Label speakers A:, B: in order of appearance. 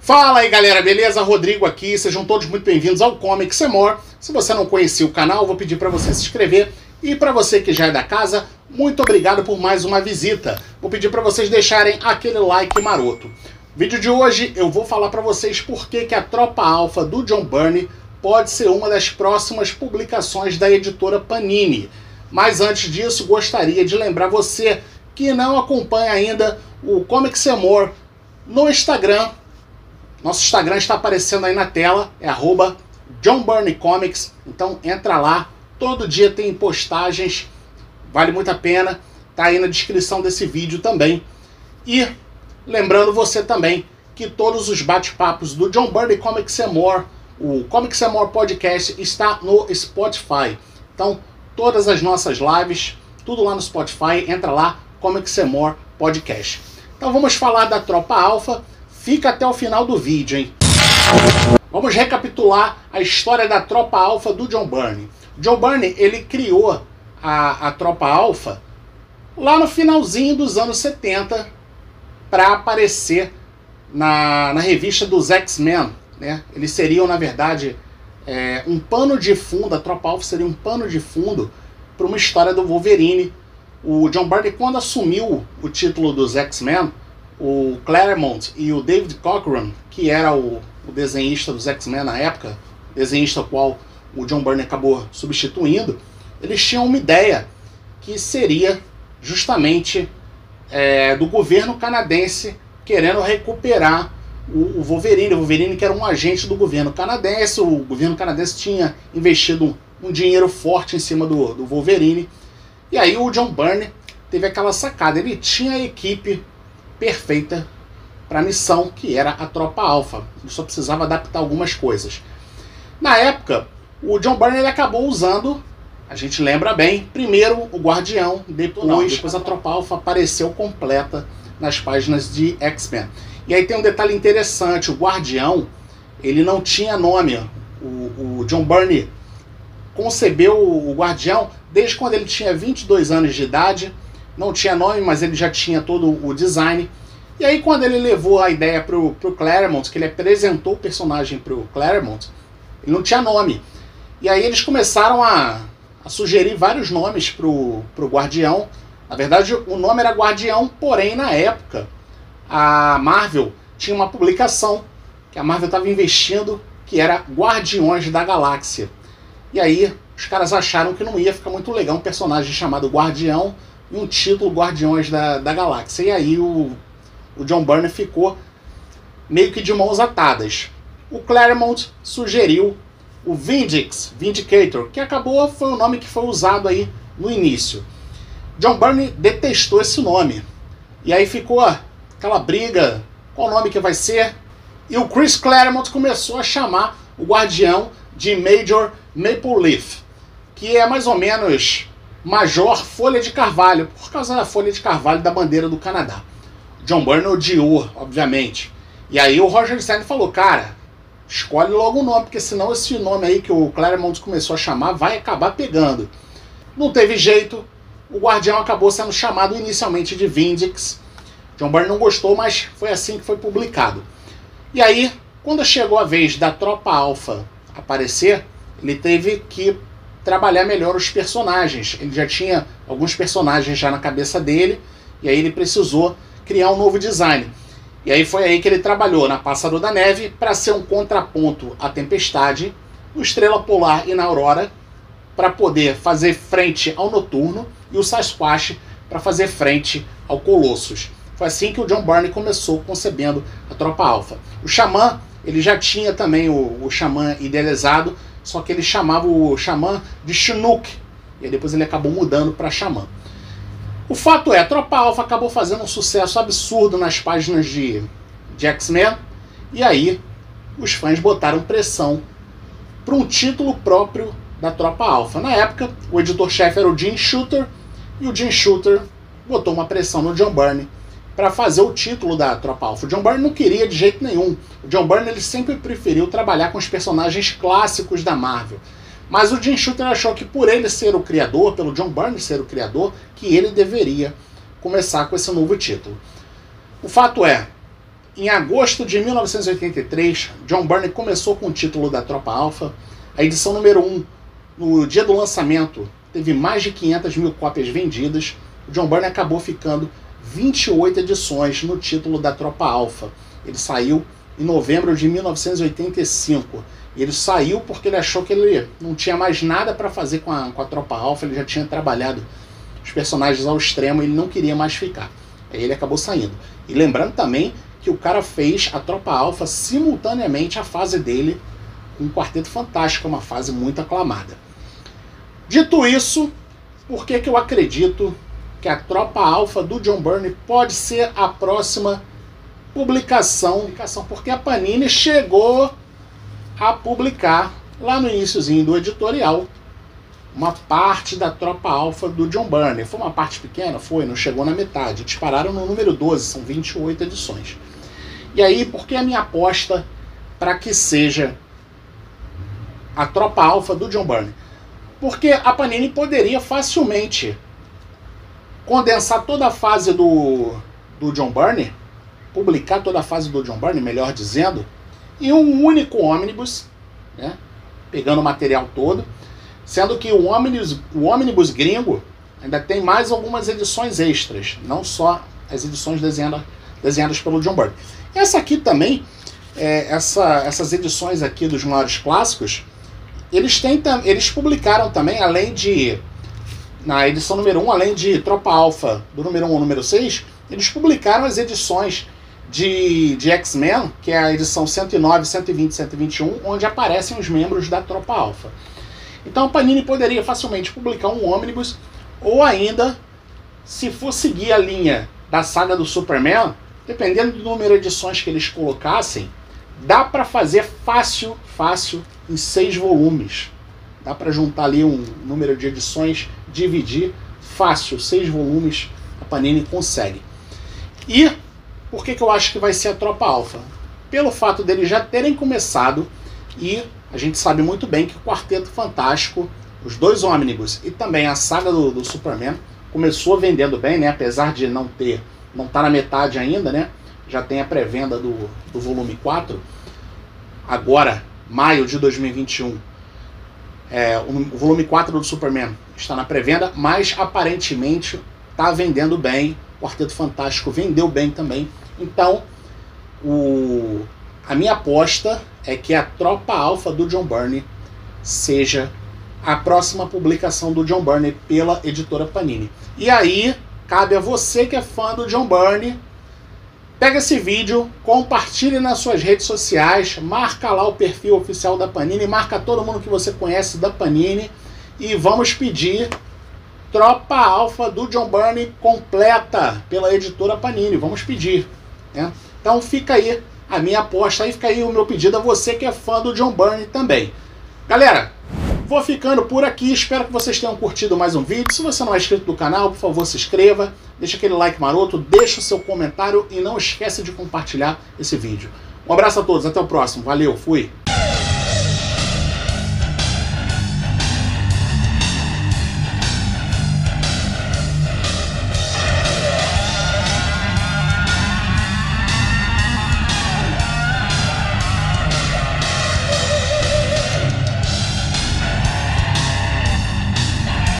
A: Fala aí galera, beleza? Rodrigo aqui, sejam todos muito bem-vindos ao Comic Semor. Se você não conhecia o canal, vou pedir para você se inscrever. E para você que já é da casa, muito obrigado por mais uma visita. Vou pedir para vocês deixarem aquele like maroto. vídeo de hoje eu vou falar para vocês por que, que a Tropa Alpha do John Byrne pode ser uma das próximas publicações da editora Panini. Mas antes disso, gostaria de lembrar você que não acompanha ainda o Comic Semor no Instagram, nosso Instagram está aparecendo aí na tela, é arroba John Comics. Então entra lá, todo dia tem postagens, vale muito a pena. Tá aí na descrição desse vídeo também. E lembrando você também que todos os bate-papos do John Byrne Comics and More, o Comics and More Podcast está no Spotify. Então todas as nossas lives, tudo lá no Spotify, entra lá, Comics and More Podcast. Então vamos falar da Tropa Alpha Fica até o final do vídeo, hein? Vamos recapitular a história da Tropa Alpha do John Byrne. John Byrne, ele criou a, a Tropa Alpha lá no finalzinho dos anos 70 para aparecer na, na revista dos X-Men. Né? Eles seriam, na verdade, é, um pano de fundo, a Tropa Alpha seria um pano de fundo para uma história do Wolverine. O John Byrne, quando assumiu o título dos X-Men, o Claremont e o David Cochran, que era o, o desenhista dos X-Men na época, desenhista qual o John Byrne acabou substituindo, eles tinham uma ideia que seria justamente é, do governo canadense querendo recuperar o, o, Wolverine. O Wolverine que era um agente do governo canadense, o governo canadense tinha investido um, um dinheiro forte em cima do, do Wolverine. E aí o John Byrne teve aquela sacada, ele tinha a equipe perfeita para a missão que era a Tropa. Ele só precisava adaptar algumas coisas. Na época, o John Byrne acabou usando, a gente lembra bem, primeiro o Guardião, depois, Não, depois a Tropa Alpha apareceu completa nas páginas de X-Men. E aí tem um detalhe interessante, o Guardião, ele não tinha nome. O, o John Byrne concebeu o Guardião desde quando ele tinha 22 anos de idade não tinha nome, mas ele já tinha todo o design. E aí quando ele levou a ideia pro, pro Claremont, que ele apresentou o personagem pro Claremont, ele não tinha nome. E aí eles começaram a, a sugerir vários nomes pro, pro Guardião. Na verdade, o nome era Guardião, porém na época a Marvel tinha uma publicação que a Marvel estava investindo que era Guardiões da Galáxia. E aí os caras acharam que não ia ficar muito legal um personagem chamado Guardião e um título Guardiões da, da Galáxia. E aí o, o John Byrne ficou meio que de mãos atadas. O Claremont sugeriu o Vindix, Vindicator, que acabou foi o nome que foi usado aí no início. John Byrne detestou esse nome. E aí ficou aquela briga, qual nome que vai ser? E o Chris Claremont começou a chamar o Guardião de Major Maple Leaf, que é mais ou menos Major Folha de Carvalho, por causa da Folha de Carvalho da bandeira do Canadá. John Byrne odiou, obviamente. E aí o Roger Stern falou, cara, escolhe logo o nome, porque senão esse nome aí que o Claremont começou a chamar vai acabar pegando. Não teve jeito, o Guardião acabou sendo chamado inicialmente de Vindix. John Byrne não gostou, mas foi assim que foi publicado. E aí, quando chegou a vez da Tropa Alpha aparecer, ele teve que trabalhar melhor os personagens. Ele já tinha alguns personagens já na cabeça dele, e aí ele precisou criar um novo design. E aí foi aí que ele trabalhou na Pássaro da Neve para ser um contraponto à Tempestade, no Estrela Polar e na Aurora, para poder fazer frente ao Noturno, e o Sasquatch para fazer frente ao Colossus. Foi assim que o John Byrne começou concebendo a Tropa Alpha. O Xamã, ele já tinha também o, o Xamã idealizado, só que ele chamava o xamã de Chinook. E depois ele acabou mudando para xamã. O fato é, a Tropa Alpha acabou fazendo um sucesso absurdo nas páginas de, de X-Men. E aí os fãs botaram pressão para um título próprio da Tropa Alpha. Na época, o editor-chefe era o Jim Shooter. E o Jim Shooter botou uma pressão no John Byrne para fazer o título da Tropa Alpha. O John Byrne não queria de jeito nenhum. O John Byrne ele sempre preferiu trabalhar com os personagens clássicos da Marvel. Mas o Jim Shooter achou que por ele ser o criador, pelo John Byrne ser o criador, que ele deveria começar com esse novo título. O fato é, Em agosto de 1983, John Byrne começou com o título da Tropa Alpha, a edição número 1. No dia do lançamento, teve mais de 500 mil cópias vendidas. O John Byrne acabou ficando 28 edições no título da Tropa Alpha. Ele saiu em novembro de 1985. E ele saiu porque ele achou que ele não tinha mais nada para fazer com a, com a Tropa Alpha, ele já tinha trabalhado os personagens ao extremo e ele não queria mais ficar. Aí ele acabou saindo. E lembrando também que o cara fez a Tropa Alpha simultaneamente a fase dele com um Quarteto Fantástico, uma fase muito aclamada. Dito isso, por que, que eu acredito que a Tropa Alpha do John Byrne pode ser a próxima publicação? Porque a Panini chegou a publicar lá no iníciozinho do editorial uma parte da tropa alfa do John Byrne. Foi uma parte pequena? Foi, não chegou na metade. Dispararam no número 12, são 28 edições. E aí, por que a minha aposta para que seja a tropa alfa do John Byrne? Porque a Panini poderia facilmente condensar toda a fase do, do John Byrne, publicar toda a fase do John Byrne, melhor dizendo, em um único ônibus, né, pegando o material todo, sendo que o ônibus, o ônibus gringo ainda tem mais algumas edições extras, não só as edições desenhadas, desenhadas pelo John Byrne. Essa aqui também, é, essa, essas edições aqui dos maiores clássicos, eles, têm, eles publicaram também, além de. Na edição número 1, além de Tropa Alpha, do número 1 ao número 6, eles publicaram as edições de, de X-Men, que é a edição 109, 120 e 121, onde aparecem os membros da Tropa Alpha. Então a Panini poderia facilmente publicar um ônibus, ou ainda, se for seguir a linha da saga do Superman, dependendo do número de edições que eles colocassem, dá para fazer fácil, fácil, em seis volumes. Dá para juntar ali um número de edições, dividir fácil, seis volumes, a Panini consegue. E por que, que eu acho que vai ser a Tropa Alpha? Pelo fato deles já terem começado e a gente sabe muito bem que o Quarteto Fantástico, os dois ônibus e também a saga do, do Superman começou vendendo bem, né? Apesar de não ter não está na metade ainda, né? Já tem a pré-venda do, do volume 4. Agora, maio de 2021, é, o, volume 4 do Superman está na pré-venda, mas aparentemente está vendendo bem. O Quarteto Fantástico vendeu bem também. Então, o, a minha aposta é que a Tropa Alpha do John Byrne seja a próxima publicação do John Byrne pela editora Panini. E aí, Cabe a você que é fã do John Byrne. Pega esse vídeo, compartilhe nas suas redes sociais, marca lá o perfil oficial da Panini, marca todo mundo que você conhece da Panini e vamos pedir Tropa Alfa do John Byrne completa pela editora Panini. Vamos pedir. Né? Então fica aí a minha aposta, aí fica aí o meu pedido a você que é fã do John Byrne também. Galera, Vou ficando por aqui, espero que vocês tenham curtido mais um vídeo. Se você não é inscrito do canal, por favor, se inscreva, deixa aquele like maroto, deixa o seu comentário e não esquece de compartilhar esse vídeo. Um abraço a todos, até o próximo, valeu, fui!